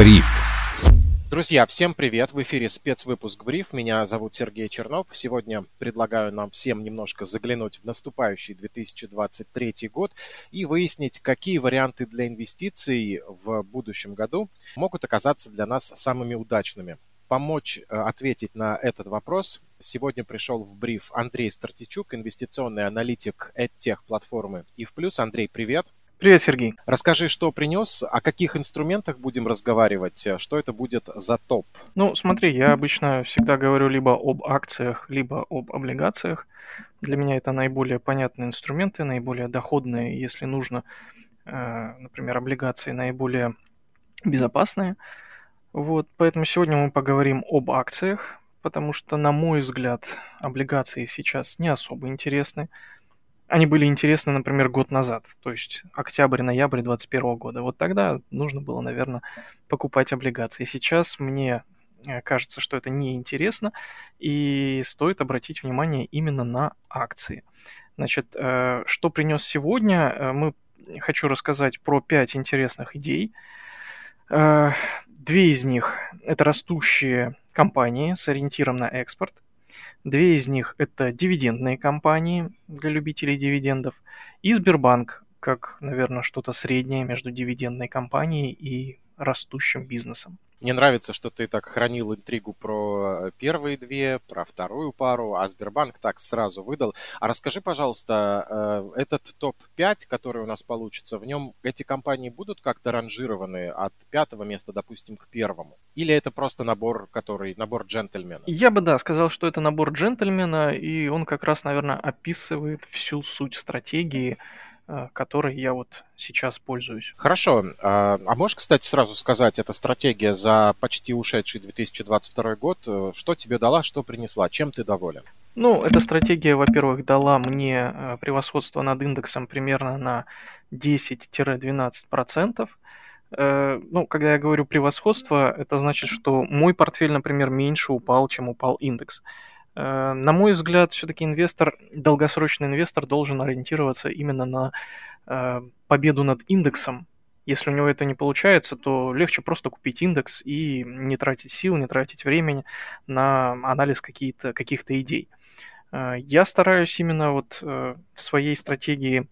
Бриф. Друзья, всем привет! В эфире спецвыпуск «Бриф». Меня зовут Сергей Чернов. Сегодня предлагаю нам всем немножко заглянуть в наступающий 2023 год и выяснить, какие варианты для инвестиций в будущем году могут оказаться для нас самыми удачными. Помочь э, ответить на этот вопрос сегодня пришел в бриф Андрей Стартичук, инвестиционный аналитик EdTech платформы и в плюс. Андрей, привет! Привет, Сергей. Расскажи, что принес, о каких инструментах будем разговаривать, что это будет за топ? Ну, смотри, я обычно всегда говорю либо об акциях, либо об облигациях. Для меня это наиболее понятные инструменты, наиболее доходные, если нужно, э, например, облигации наиболее безопасные. Вот, поэтому сегодня мы поговорим об акциях, потому что, на мой взгляд, облигации сейчас не особо интересны они были интересны, например, год назад, то есть октябрь-ноябрь 2021 года. Вот тогда нужно было, наверное, покупать облигации. Сейчас мне э, кажется, что это неинтересно, и стоит обратить внимание именно на акции. Значит, э, что принес сегодня? Э, мы хочу рассказать про пять интересных идей. Две из них – это растущие компании с ориентиром на экспорт – Две из них – это дивидендные компании для любителей дивидендов и Сбербанк, как, наверное, что-то среднее между дивидендной компанией и растущим бизнесом. Мне нравится, что ты так хранил интригу про э, первые две, про вторую пару, а Сбербанк так сразу выдал. А расскажи, пожалуйста, э, этот топ-5, который у нас получится, в нем эти компании будут как-то ранжированы от пятого места, допустим, к первому? Или это просто набор, который, набор джентльмена? Я бы, да, сказал, что это набор джентльмена, и он как раз, наверное, описывает всю суть стратегии, которой я вот сейчас пользуюсь. Хорошо. А, а можешь, кстати, сразу сказать, эта стратегия за почти ушедший 2022 год, э, что тебе дала, что принесла, чем ты доволен? Ну, эта стратегия, во-первых, дала мне э, превосходство над индексом примерно на 10-12%. Ну, когда я говорю превосходство, это значит, что мой портфель, например, меньше упал, чем упал индекс. Э, на мой взгляд, все-таки инвестор, долгосрочный инвестор должен ориентироваться именно на э, победу над индексом. Если у него это не получается, то легче просто купить индекс и не тратить сил, не тратить времени на анализ каких-то каких идей. Э, я стараюсь именно вот в своей стратегии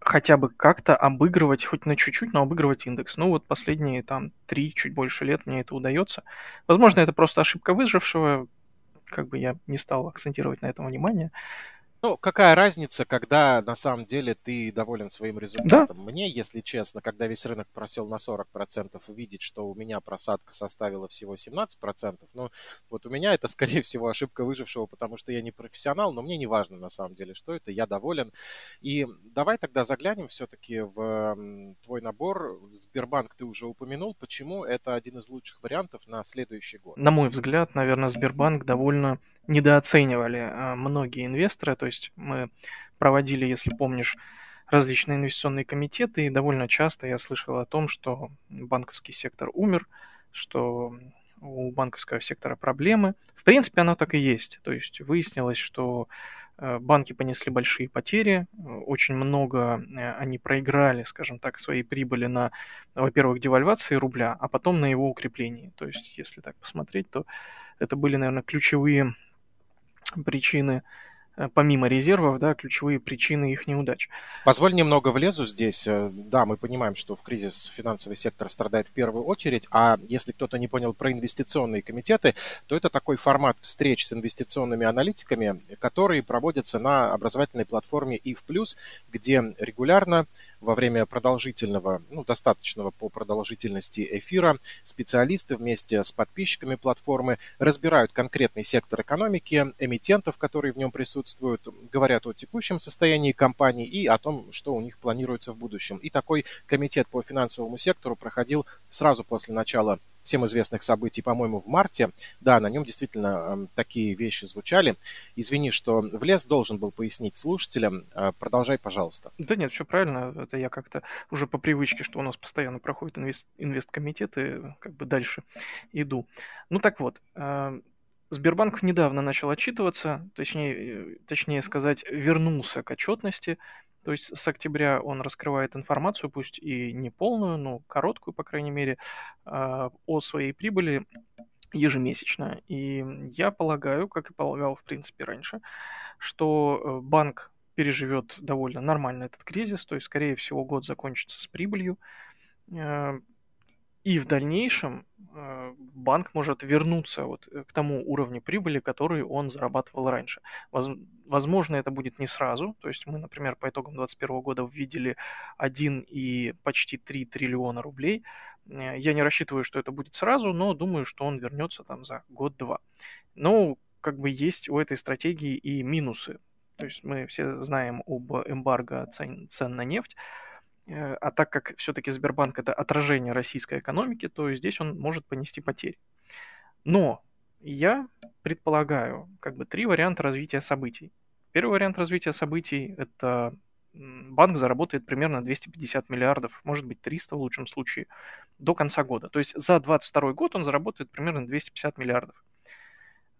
хотя бы как-то обыгрывать, хоть на чуть-чуть, но обыгрывать индекс. Ну вот последние там три, чуть больше лет мне это удается. Возможно, это просто ошибка выжившего, как бы я не стал акцентировать на этом внимание. Ну, какая разница, когда на самом деле ты доволен своим результатом? Да. Мне, если честно, когда весь рынок просел на 40%, увидеть, что у меня просадка составила всего 17%, ну, вот у меня это, скорее всего, ошибка выжившего, потому что я не профессионал, но мне не важно на самом деле, что это, я доволен. И давай тогда заглянем все-таки в твой набор. Сбербанк ты уже упомянул. Почему это один из лучших вариантов на следующий год? На мой взгляд, наверное, Сбербанк довольно недооценивали а, многие инвесторы. То есть мы проводили, если помнишь, различные инвестиционные комитеты, и довольно часто я слышал о том, что банковский сектор умер, что у банковского сектора проблемы. В принципе, оно так и есть. То есть выяснилось, что э, банки понесли большие потери, очень много э, они проиграли, скажем так, своей прибыли на, во-первых, девальвации рубля, а потом на его укреплении. То есть, если так посмотреть, то это были, наверное, ключевые причины, э, помимо резервов, да, ключевые причины их неудач. Позволь немного влезу здесь. Э, да, мы понимаем, что в кризис финансовый сектор страдает в первую очередь, а если кто-то не понял про инвестиционные комитеты, то это такой формат встреч с инвестиционными аналитиками, которые проводятся на образовательной платформе ИФ+, где регулярно во время продолжительного, ну, достаточного по продолжительности эфира специалисты вместе с подписчиками платформы разбирают конкретный сектор экономики, эмитентов, которые в нем присутствуют, говорят о текущем состоянии компании и о том, что у них планируется в будущем. И такой комитет по финансовому сектору проходил сразу после начала всем известных событий, по-моему, в марте. Да, на нем действительно э, такие вещи звучали. Извини, что в лес должен был пояснить слушателям. Э, продолжай, пожалуйста. Да нет, все правильно. Это я как-то уже по привычке, что у нас постоянно проходят инвест, инвесткомитеты, как бы дальше иду. Ну так вот, э, Сбербанк недавно начал отчитываться, точнее, э, точнее сказать, вернулся к отчетности. То есть с октября он раскрывает информацию, пусть и не полную, но короткую, по крайней мере, а, о своей прибыли ежемесячно. И я полагаю, как и полагал, в принципе, раньше, что э, банк переживет довольно нормально этот кризис, то есть, скорее всего, год закончится с прибылью. И в дальнейшем э, банк может вернуться вот э, к тому уровню прибыли, который он зарабатывал раньше. Возможно, это будет не сразу. То есть мы, например, по итогам 2021 года увидели 1 и почти 3 триллиона рублей. Э, я не рассчитываю, что это будет сразу, но думаю, что он вернется там за год-два. Но как бы есть у этой стратегии и минусы. То есть мы все знаем об эмбарго цен, цен на нефть. Э, а так как все-таки Сбербанк это отражение российской экономики, то здесь он может понести потери. Но я предполагаю как бы три варианта развития событий. Первый вариант развития событий – это банк заработает примерно 250 миллиардов, может быть 300 в лучшем случае, до конца года. То есть за 2022 год он заработает примерно 250 миллиардов.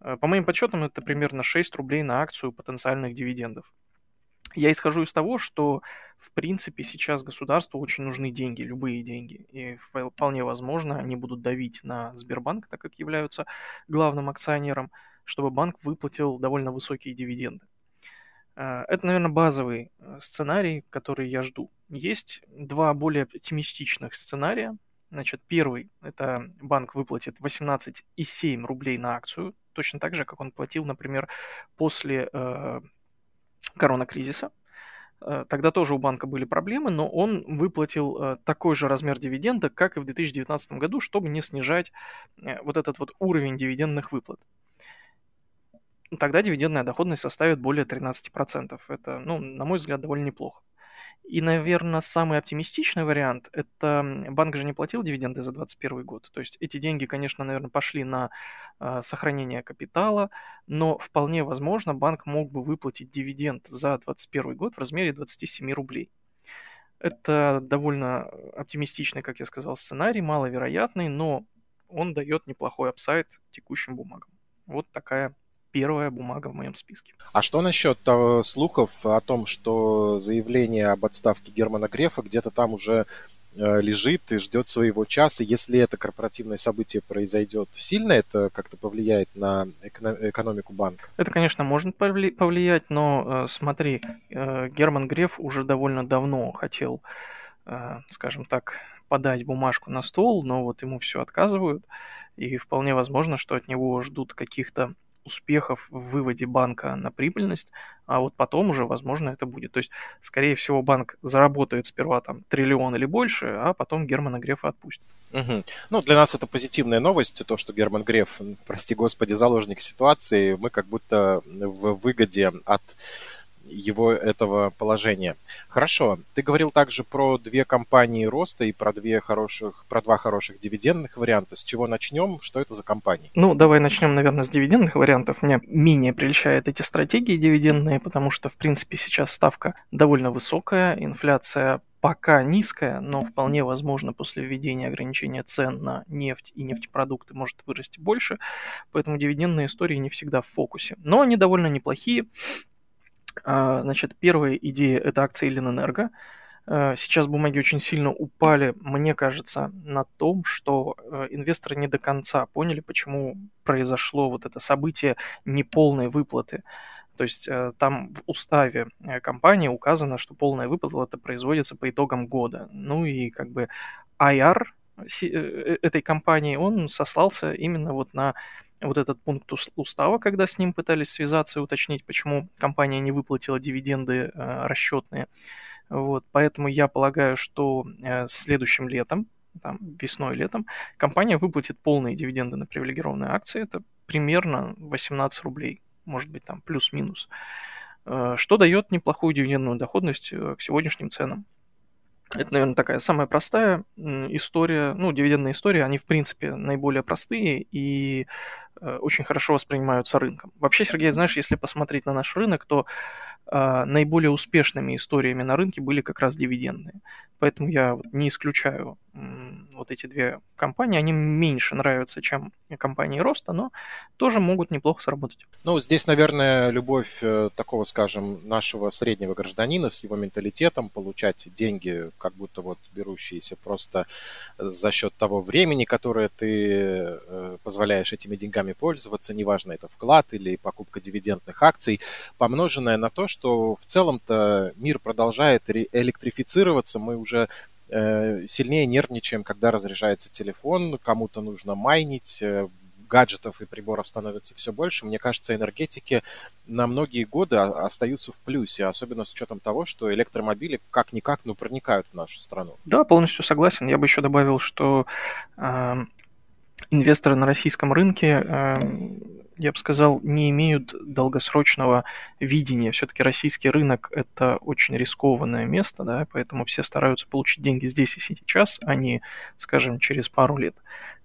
Э, по моим подсчетам, это примерно 6 рублей на акцию потенциальных дивидендов. Я исхожу из того, что, в принципе, сейчас государству очень нужны деньги, любые деньги. И вполне возможно, они будут давить на Сбербанк, так как являются главным акционером, чтобы банк выплатил довольно высокие дивиденды. Э, это, наверное, базовый э, сценарий, который я жду. Есть два более оптимистичных сценария. Значит, первый – это банк выплатит 18,7 рублей на акцию, точно так же, как он платил, например, после э, коронакризиса. Э, тогда тоже у банка были проблемы, но он выплатил э, такой же размер дивиденда, как и в 2019 году, чтобы не снижать э, вот этот вот уровень дивидендных выплат. Тогда дивидендная доходность составит более 13%. Это, ну, на мой взгляд, довольно неплохо. И, наверное, самый оптимистичный вариант – это банк же не платил дивиденды за 2021 год. То есть эти деньги, конечно, наверное, пошли на э, сохранение капитала, но вполне возможно банк мог бы выплатить дивиденд за 2021 год в размере 27 рублей. Это довольно оптимистичный, как я сказал, сценарий, маловероятный, но он дает неплохой апсайд текущим бумагам. Вот такая первая бумага в моем списке. А что насчет того, слухов о том, что заявление об отставке Германа Грефа где-то там уже э, лежит и ждет своего часа. Если это корпоративное событие произойдет, сильно это как-то повлияет на экономику банка? Это, конечно, может повлиять, но э, смотри, э, Герман Греф уже довольно давно хотел, скажем так, подать бумажку на стол, но вот ему все отказывают, и вполне возможно, что от него ждут каких-то успехов в выводе банка на прибыльность, а вот потом уже, возможно, это будет. То есть, скорее всего, банк заработает сперва там триллион или больше, а потом Германа Грефа отпустит. Угу. Ну, для нас это позитивная новость, то, что Герман Греф, прости господи, заложник ситуации, мы как будто в выгоде от его этого положения. Хорошо. Ты говорил также про две компании роста и про две хороших, про два хороших дивидендных варианта. С чего начнем? Что это за компании? Ну, давай начнем, наверное, с дивидендных вариантов. Мне менее прельщают эти стратегии дивидендные, потому что, в принципе, сейчас ставка довольно высокая, инфляция пока низкая, но вполне возможно после введения ограничения цен на нефть и нефтепродукты может вырасти больше, поэтому дивидендные истории не всегда в фокусе. Но они довольно неплохие, значит, первая идея – это акции Ленэнерго. А, сейчас бумаги очень сильно упали, мне кажется, на том, что э, инвесторы не до конца поняли, почему произошло вот это событие неполной выплаты. То есть э, там в уставе э, компании указано, что полная выплата производится по итогам года. Ну и как бы IR этой компании, он сослался именно вот на вот этот пункт устава, когда с ним пытались связаться и уточнить, почему компания не выплатила дивиденды э, расчетные. Вот, поэтому я полагаю, что э, следующим летом, там, весной летом, компания выплатит полные дивиденды на привилегированные акции. Это примерно 18 рублей, может быть, там плюс-минус. Э, что дает неплохую дивидендную доходность э, к сегодняшним ценам. Это, наверное, такая самая простая история. Ну, дивидендные истории, они, в принципе, наиболее простые и э, очень хорошо воспринимаются рынком. Вообще, Сергей, знаешь, если посмотреть на наш рынок, то наиболее успешными историями на рынке были как раз дивидендные. Поэтому я не исключаю вот эти две компании. Они меньше нравятся, чем компании роста, но тоже могут неплохо сработать. Ну, здесь, наверное, любовь э, такого, скажем, нашего среднего гражданина с его менталитетом получать деньги, как будто вот берущиеся просто за счет того времени, которое ты э, позволяешь этими деньгами пользоваться, неважно, это вклад или покупка дивидендных акций, помноженное на то, что в целом-то мир продолжает электрифицироваться, мы уже э, сильнее нервничаем, когда разряжается телефон, кому-то нужно майнить, э, гаджетов и приборов становится все больше. Мне кажется, энергетики на многие годы остаются в плюсе, особенно с учетом того, что электромобили как-никак, ну, проникают в нашу страну. Да, полностью согласен. Я бы еще добавил, что э, инвесторы на российском рынке э, я бы сказал, не имеют долгосрочного видения. Все-таки российский рынок – это очень рискованное место, да, поэтому все стараются получить деньги здесь и сейчас, а не, скажем, через пару лет.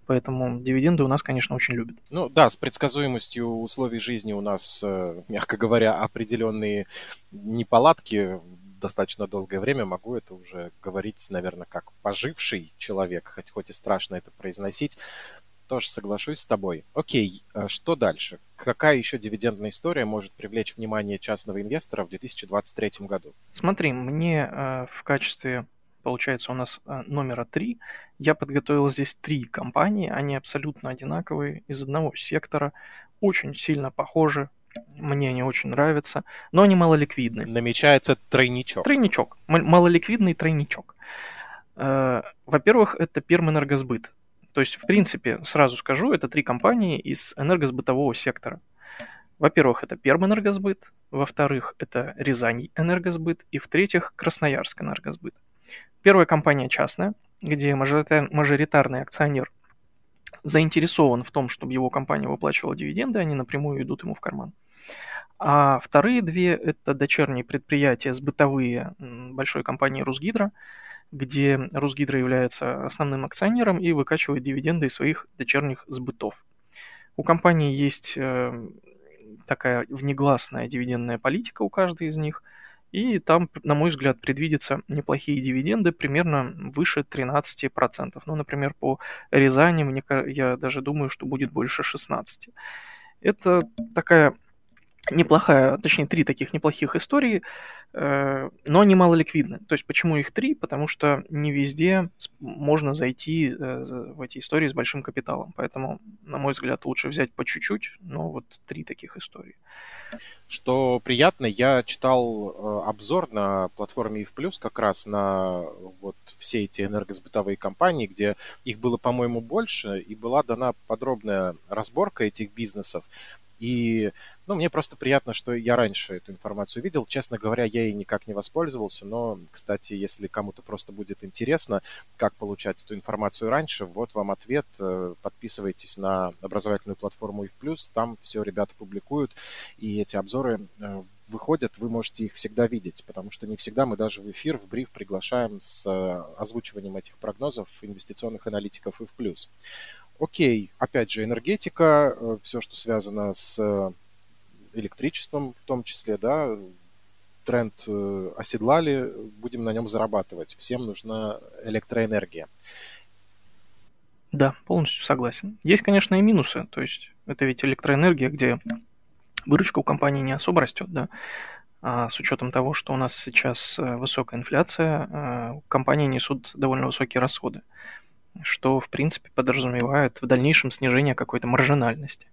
Поэтому дивиденды у нас, конечно, очень любят. Ну да, с предсказуемостью условий жизни у нас, э, мягко говоря, определенные неполадки достаточно долгое время могу это уже говорить, наверное, как поживший человек, хоть, хоть и страшно это произносить тоже соглашусь с тобой. Окей, а что дальше? Какая еще дивидендная история может привлечь внимание частного инвестора в 2023 году? Смотри, мне э, в качестве, получается, у нас э, номера три, я подготовил здесь три компании, они абсолютно одинаковые, из одного сектора, очень сильно похожи, мне они очень нравятся, но они малоликвидны. Намечается тройничок. Тройничок, малоликвидный тройничок. Э, во-первых, это Пермэнергосбыт. То есть, в принципе, сразу скажу, это три компании из энергосбытового сектора. Во-первых, это Пермэнергосбыт, во-вторых, это Рязань Энергосбыт, и в-третьих, Красноярск Энергосбыт. Первая компания частная, где мажоритарный акционер заинтересован в том, чтобы его компания выплачивала дивиденды, они напрямую идут ему в карман. А вторые две – это дочерние предприятия сбытовые большой компании «Русгидро», где Русгидро является основным акционером и выкачивает дивиденды из своих дочерних сбытов. У компании есть э, такая внегласная дивидендная политика у каждой из них, и там, на мой взгляд, предвидятся неплохие дивиденды, примерно выше 13%. Ну, например, по Рязани, мне, я даже думаю, что будет больше 16%. Это такая неплохая, точнее, три таких неплохих истории, э, но они мало ликвидны. То есть почему их три? Потому что не везде можно зайти э, в эти истории с большим капиталом. Поэтому, на мой взгляд, лучше взять по чуть-чуть, но вот три таких истории. Что приятно, я читал э, обзор на платформе EF+, как раз на вот все эти энергосбытовые компании, где их было, по-моему, больше, и была дана подробная разборка этих бизнесов. И ну, мне просто приятно, что я раньше эту информацию видел. Честно говоря, я ей никак не воспользовался, но, кстати, если кому-то просто будет интересно, как получать эту информацию раньше, вот вам ответ. Э, подписывайтесь на образовательную платформу IF+, там все ребята публикуют, и эти обзоры э, выходят, вы можете их всегда видеть, потому что не всегда мы даже в эфир, в бриф приглашаем с э, озвучиванием этих прогнозов инвестиционных аналитиков IF+. Окей, опять же, энергетика, все, что связано с электричеством в том числе, да, тренд э, оседлали, будем на нем зарабатывать. Всем нужна электроэнергия. Да, полностью согласен. Есть, конечно, и минусы. То есть это ведь электроэнергия, где выручка у компании не особо растет, да. А с учетом того, что у нас сейчас э, высокая инфляция, э, компании несут довольно высокие расходы, что, в принципе, подразумевает в дальнейшем снижение какой-то маржинальности.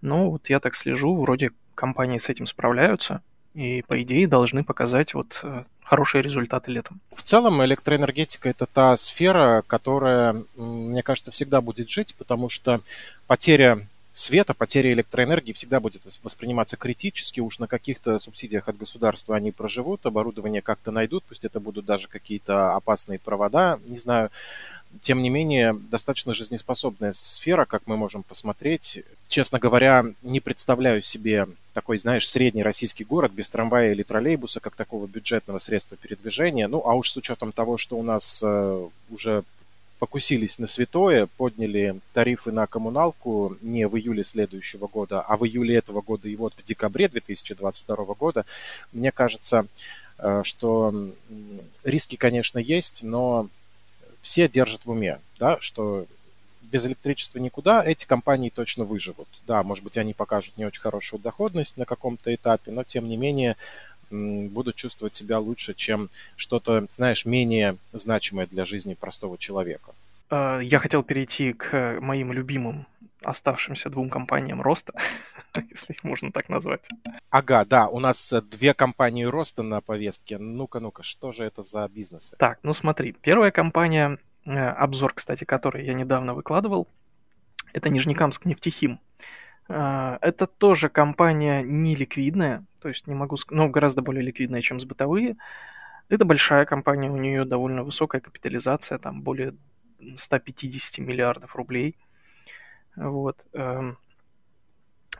Но вот я так слежу, вроде компании с этим справляются, и, по идее, должны показать вот э, хорошие результаты летом. В целом, электроэнергетика – это та сфера, которая, мне кажется, всегда будет жить, потому что потеря света, потеря электроэнергии всегда будет восприниматься критически. Уж на каких-то субсидиях от государства они проживут, оборудование как-то найдут, пусть это будут даже какие-то опасные провода, не знаю тем не менее, достаточно жизнеспособная сфера, как мы можем посмотреть. Честно говоря, не представляю себе такой, знаешь, средний российский город без трамвая или троллейбуса, как такого бюджетного средства передвижения. Ну, а уж с учетом того, что у нас э, уже покусились на святое, подняли тарифы на коммуналку не в июле следующего года, а в июле этого года и вот в декабре 2022 года, мне кажется, э, что риски, конечно, есть, но все держат в уме, да, что без электричества никуда, эти компании точно выживут. Да, может быть, они покажут не очень хорошую доходность на каком-то этапе, но тем не менее будут чувствовать себя лучше, чем что-то, знаешь, менее значимое для жизни простого человека. А, я хотел перейти к моим любимым оставшимся двум компаниям роста, если их можно так назвать. Ага, да, у нас э, две компании роста на повестке. Ну-ка, ну-ка, что же это за бизнесы? Так, ну смотри, первая компания, э, обзор, кстати, который я недавно выкладывал, это Нижнекамск нефтехим. А, это тоже компания не ликвидная, то есть не могу сказать, ну, гораздо более ликвидная, чем с бытовые. Это большая компания, у нее довольно высокая капитализация, там более 150 миллиардов рублей. Вот.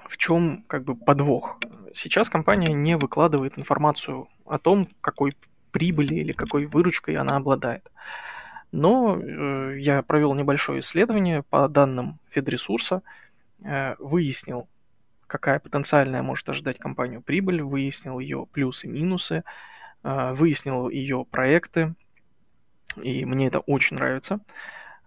В чем как бы подвох? Сейчас компания не выкладывает информацию о том, какой прибыли или какой выручкой она обладает. Но э, я провел небольшое исследование по данным Федресурса, э, выяснил, какая потенциальная может ожидать компанию прибыль, выяснил ее плюсы-минусы, э, выяснил ее проекты, и мне это очень нравится.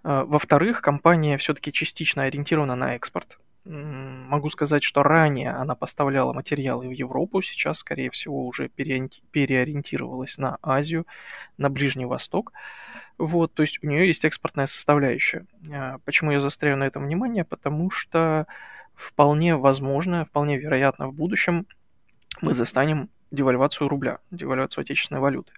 Э, во-вторых, компания все-таки частично ориентирована на экспорт. Могу сказать, что ранее она поставляла материалы в Европу, сейчас, скорее всего, уже переориентировалась на Азию, на Ближний Восток. Вот, то есть у нее есть экспортная составляющая. Э, почему я застряю на этом внимание? Потому что вполне возможно, вполне вероятно в будущем мы застанем девальвацию рубля, девальвацию отечественной валюты.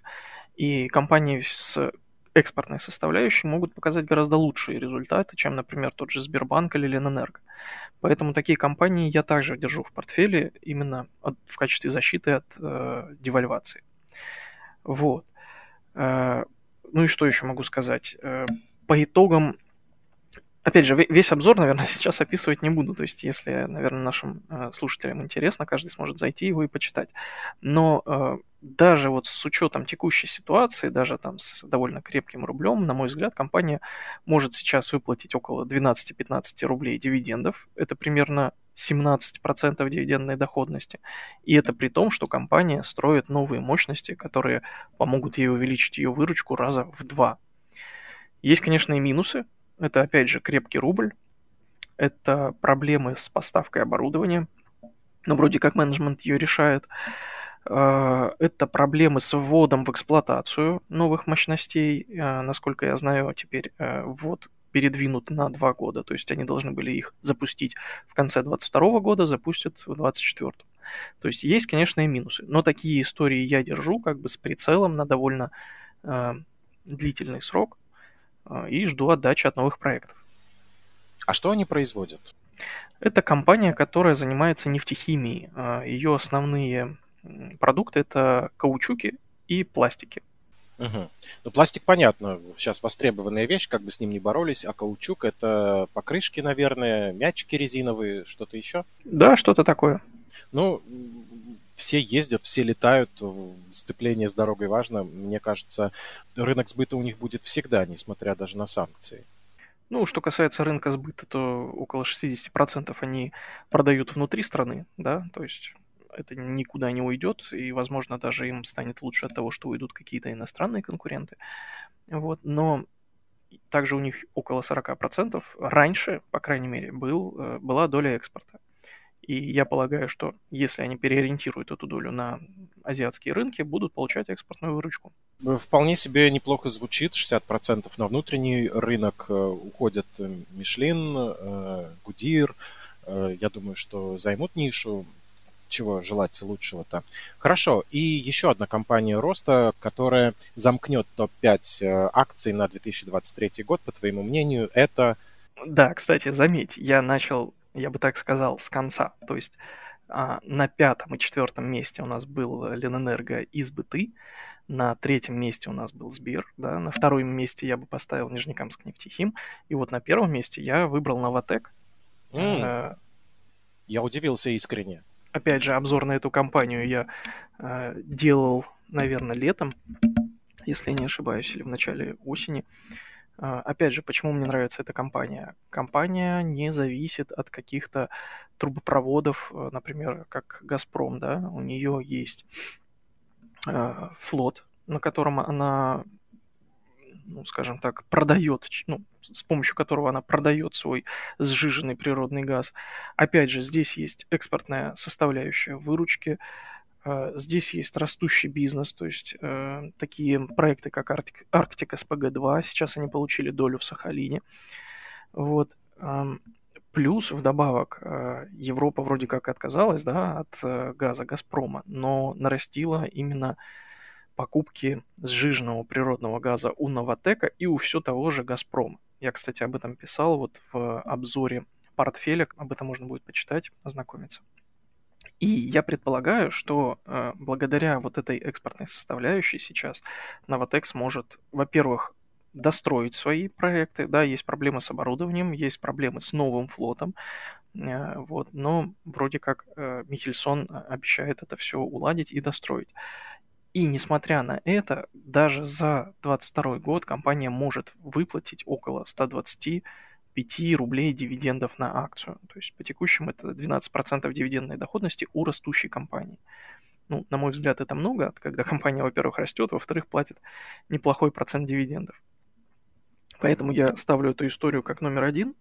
И компании с экспортной составляющей могут показать гораздо лучшие результаты, чем, например, тот же Сбербанк или Ленэнерго. Поэтому такие компании я также держу в портфеле именно от, в качестве защиты от э, девальвации. Вот. Э, ну и что еще могу сказать? Э, по итогам Опять же, весь обзор, наверное, сейчас описывать не буду. То есть, если, наверное, нашим э, слушателям интересно, каждый сможет зайти его и почитать. Но э, даже вот с учетом текущей ситуации, даже там с довольно крепким рублем, на мой взгляд, компания может сейчас выплатить около 12-15 рублей дивидендов. Это примерно 17% дивидендной доходности. И это при том, что компания строит новые мощности, которые помогут ей увеличить ее выручку раза в два. Есть, конечно, и минусы, это, опять же, крепкий рубль. Это проблемы с поставкой оборудования. Но вроде как менеджмент ее решает. А, это проблемы с вводом в эксплуатацию новых мощностей. А, насколько я знаю, теперь а, ввод передвинут на два года. То есть они должны были их запустить в конце 2022 года, запустят в 2024. То есть есть, конечно, и минусы. Но такие истории я держу как бы с прицелом на довольно э, длительный срок. А, и жду отдачи от новых проектов. А что они производят? Это компания, которая занимается нефтехимией. А, Ее основные продукты это каучуки и пластики. Угу. Ну, пластик, понятно, сейчас востребованная вещь, как бы с ним не боролись, а каучук это покрышки, наверное, мячики резиновые, что-то еще? Да, что-то такое. Ну, все ездят, все летают, сцепление с дорогой важно. Мне кажется, рынок сбыта у них будет всегда, несмотря даже на санкции. Ну, что касается рынка сбыта, то около 60% они продают внутри страны, да, то есть это никуда не уйдет, и, возможно, даже им станет лучше от того, что уйдут какие-то иностранные конкуренты. Вот, но также у них около 40% раньше, по крайней мере, был, э, была доля экспорта. И я полагаю, что если они переориентируют эту долю на азиатские рынки, будут получать экспортную выручку. Э, вполне себе неплохо звучит. 60% на внутренний рынок э, уходят Мишлин, Гудир. Э, я думаю, что займут нишу. Чего желать лучшего-то. Хорошо. И еще одна компания роста, которая замкнет топ-5 акций на 2023 год, по твоему мнению, это... Да, кстати, заметь, я начал я бы так сказал, с конца. То есть а, на пятом и четвертом месте у нас был Ленэнерго избыты, на третьем месте у нас был Сбер, да, на втором месте я бы поставил Нижнекамск нефтехим, и вот на первом месте я выбрал Новотек. Mm. А, я удивился искренне. Опять же, обзор на эту компанию я а, делал, наверное, летом, если я не ошибаюсь, или в начале осени. Опять же, почему мне нравится эта компания? Компания не зависит от каких-то трубопроводов, э, например, как «Газпром», да, у нее есть э, флот, на котором она, ну, скажем так, продает, ну, с помощью которого она продает свой сжиженный природный газ. Опять же, здесь есть экспортная составляющая выручки, Здесь есть растущий бизнес, то есть э, такие проекты, как Арктик, Арктика СПГ-2, сейчас они получили долю в Сахалине. Вот. Плюс, вдобавок, э, Европа вроде как отказалась да, от э, газа «Газпрома», но нарастила именно покупки сжиженного природного газа у «Новотека» и у все того же «Газпрома». Я, кстати, об этом писал вот в обзоре портфеля, об этом можно будет почитать, ознакомиться. И я предполагаю, что э, благодаря вот этой экспортной составляющей сейчас Новотек сможет, во-первых, достроить свои проекты. Да, есть проблемы с оборудованием, есть проблемы с новым флотом. Э, вот, но вроде как э, Михельсон обещает это все уладить и достроить. И несмотря на это, даже за 2022 год компания может выплатить около 125 рублей дивидендов на акцию. То есть по текущему это 12% дивидендной доходности у растущей компании. Ну, на мой взгляд, это много, когда компания, во-первых, растет, во-вторых, платит неплохой процент дивидендов. Поэтому я ставлю эту историю как номер один.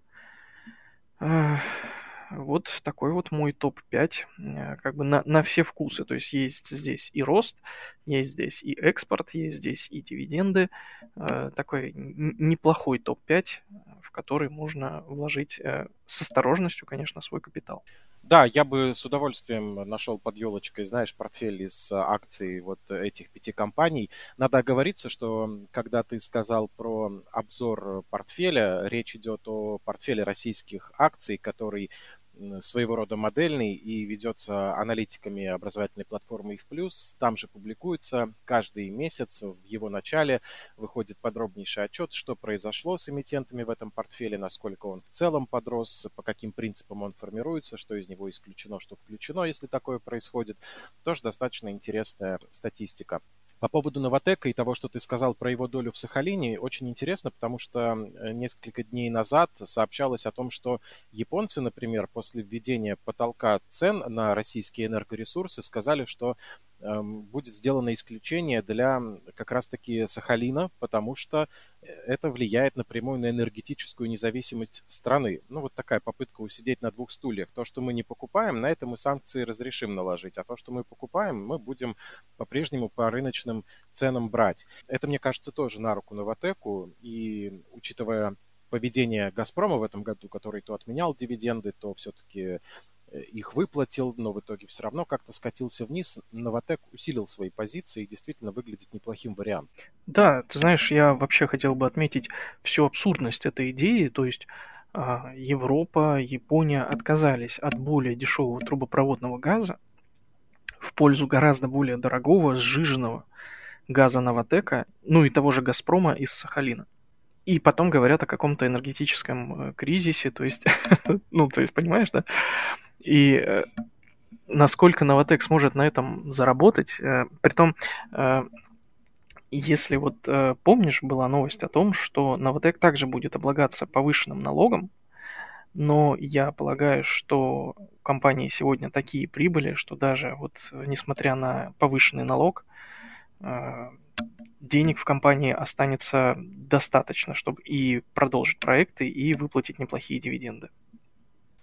Вот такой вот мой топ-5, э, как бы на, на все вкусы. То есть есть здесь и рост, есть здесь и экспорт, есть здесь и дивиденды. Э, такой неплохой топ-5, в который можно вложить э, с осторожностью, конечно, свой капитал. Да, я бы с удовольствием нашел под елочкой, знаешь, портфель из акций вот этих пяти компаний. Надо оговориться, что когда ты сказал про обзор портфеля, речь идет о портфеле российских акций, который своего рода модельный и ведется аналитиками образовательной платформы IF+. Там же публикуется каждый месяц, в его начале выходит подробнейший отчет, что произошло с эмитентами в этом портфеле, насколько он в целом подрос, по каким принципам он формируется, что из него исключено, что включено, если такое происходит. Тоже достаточно интересная статистика. По поводу Новотека и того, что ты сказал про его долю в Сахалине, очень интересно, потому что несколько дней назад сообщалось о том, что японцы, например, после введения потолка цен на российские энергоресурсы сказали, что будет сделано исключение для как раз-таки Сахалина, потому что э, это влияет напрямую на энергетическую независимость страны. Ну, вот такая попытка усидеть на двух стульях. То, что мы не покупаем, на это мы санкции разрешим наложить, а то, что мы покупаем, мы будем по-прежнему по рыночным ценам брать. Это, мне кажется, тоже на руку Новотеку, и учитывая поведение «Газпрома» в этом году, который то отменял дивиденды, то все-таки их выплатил, но в итоге все равно как-то скатился вниз. Новотек усилил свои позиции и действительно выглядит неплохим вариантом. Да, ты знаешь, я вообще хотел бы отметить всю абсурдность этой идеи, то есть а, Европа, Япония отказались от более дешевого трубопроводного газа в пользу гораздо более дорогого сжиженного газа Новотека, ну и того же Газпрома из Сахалина. И потом говорят о каком-то энергетическом э, кризисе, то есть, ну, то есть, понимаешь, да? И э, насколько Новотек сможет на этом заработать, э, притом, э, если вот э, помнишь, была новость о том, что Новотек также будет облагаться повышенным налогом, но я полагаю, что компании сегодня такие прибыли, что даже вот несмотря на повышенный налог, денег в компании останется достаточно, чтобы и продолжить проекты, и выплатить неплохие дивиденды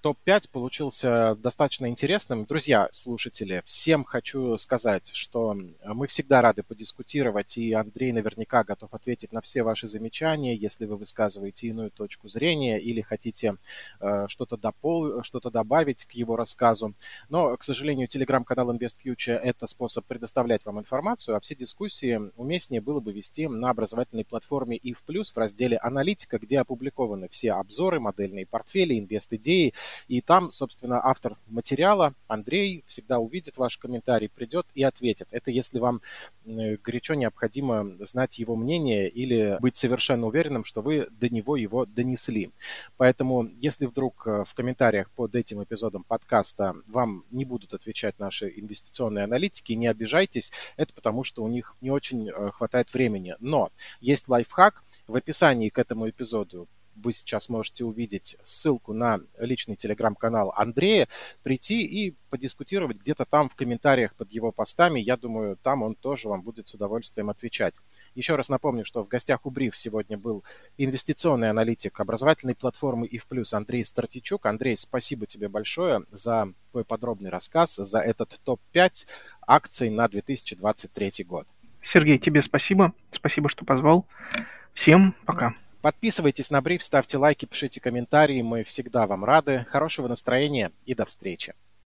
топ-5 получился достаточно интересным. Друзья, слушатели, всем хочу сказать, что мы всегда рады подискутировать, и Андрей наверняка готов ответить на все ваши замечания, если вы высказываете иную точку зрения или хотите э, что-то, допол- что-то добавить к его рассказу. Но, к сожалению, телеграм-канал InvestFuture – это способ предоставлять вам информацию, а все дискуссии уместнее было бы вести на образовательной платформе IF+, в разделе «Аналитика», где опубликованы все обзоры, модельные портфели, инвест-идеи, и там, собственно, автор материала, Андрей, всегда увидит ваш комментарий, придет и ответит. Это если вам горячо необходимо знать его мнение или быть совершенно уверенным, что вы до него его донесли. Поэтому, если вдруг э, в комментариях под этим эпизодом подкаста вам не будут отвечать наши инвестиционные аналитики, не обижайтесь, это потому что у них не очень э, хватает времени. Но есть лайфхак – В описании к этому эпизоду вы сейчас можете увидеть ссылку на личный телеграм-канал Андрея, прийти и подискутировать где-то там в комментариях под его постами. Я думаю, там он тоже вам будет с удовольствием отвечать. Еще раз напомню, что в гостях у Бриф сегодня был инвестиционный аналитик образовательной платформы и в плюс Андрей Стратичук. Андрей, спасибо тебе большое за твой подробный рассказ, за этот топ-5 акций на 2023 год. Сергей, тебе спасибо. Спасибо, что позвал. Всем пока. Подписывайтесь на бриф, ставьте лайки, пишите комментарии. Мы всегда вам рады. Хорошего настроения и до встречи.